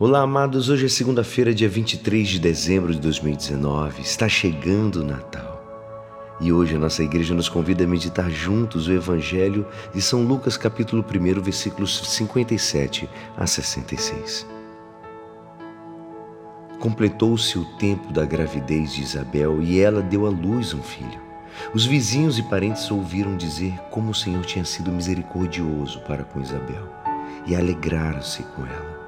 Olá, amados. Hoje é segunda-feira, dia 23 de dezembro de 2019. Está chegando o Natal. E hoje a nossa igreja nos convida a meditar juntos o Evangelho de São Lucas, capítulo 1, versículos 57 a 66. Completou-se o tempo da gravidez de Isabel e ela deu à luz um filho. Os vizinhos e parentes ouviram dizer como o Senhor tinha sido misericordioso para com Isabel e alegraram-se com ela.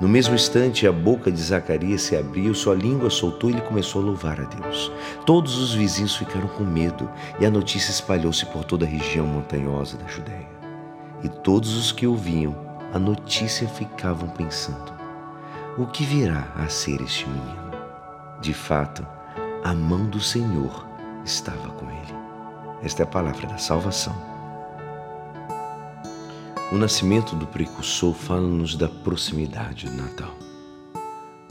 No mesmo instante, a boca de Zacarias se abriu, sua língua soltou e ele começou a louvar a Deus. Todos os vizinhos ficaram com medo e a notícia espalhou-se por toda a região montanhosa da Judéia. E todos os que ouviam a notícia ficavam pensando: o que virá a ser este menino? De fato, a mão do Senhor estava com ele. Esta é a palavra da salvação. O nascimento do precursor fala-nos da proximidade do Natal.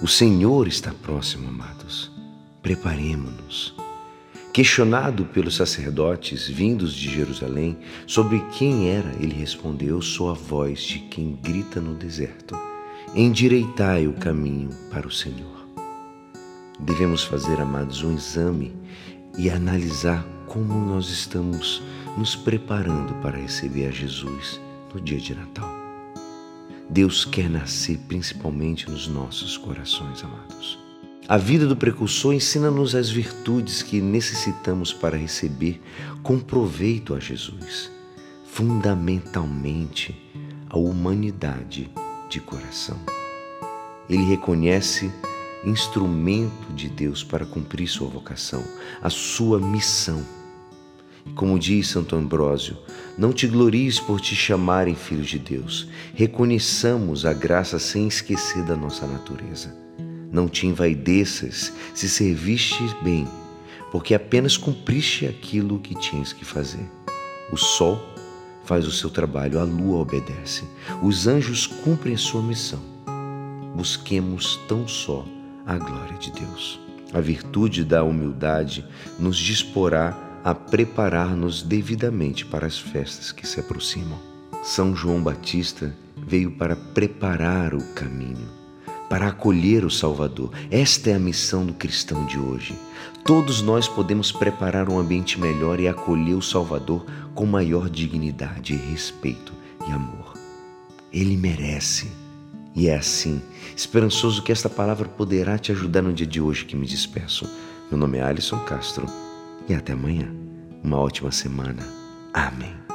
O Senhor está próximo, amados. Preparemos-nos. Questionado pelos sacerdotes vindos de Jerusalém sobre quem era, ele respondeu: Sou a voz de quem grita no deserto. Endireitai o caminho para o Senhor. Devemos fazer, amados, um exame e analisar como nós estamos nos preparando para receber a Jesus no dia de Natal. Deus quer nascer principalmente nos nossos corações, amados. A vida do precursor ensina-nos as virtudes que necessitamos para receber com proveito a Jesus, fundamentalmente a humanidade de coração. Ele reconhece instrumento de Deus para cumprir sua vocação, a sua missão como diz Santo Ambrósio, não te glories por te chamarem filhos de Deus. Reconheçamos a graça sem esquecer da nossa natureza. Não te envaideças se serviste bem, porque apenas cumpriste aquilo que tinhas que fazer. O sol faz o seu trabalho, a lua obedece. Os anjos cumprem a sua missão. Busquemos tão só a glória de Deus. A virtude da humildade nos disporá a preparar-nos devidamente para as festas que se aproximam. São João Batista veio para preparar o caminho, para acolher o Salvador. Esta é a missão do cristão de hoje. Todos nós podemos preparar um ambiente melhor e acolher o Salvador com maior dignidade, respeito e amor. Ele merece. E é assim, esperançoso que esta palavra poderá te ajudar no dia de hoje que me despeço. Meu nome é Alisson Castro e até amanhã. Uma ótima semana. Amém.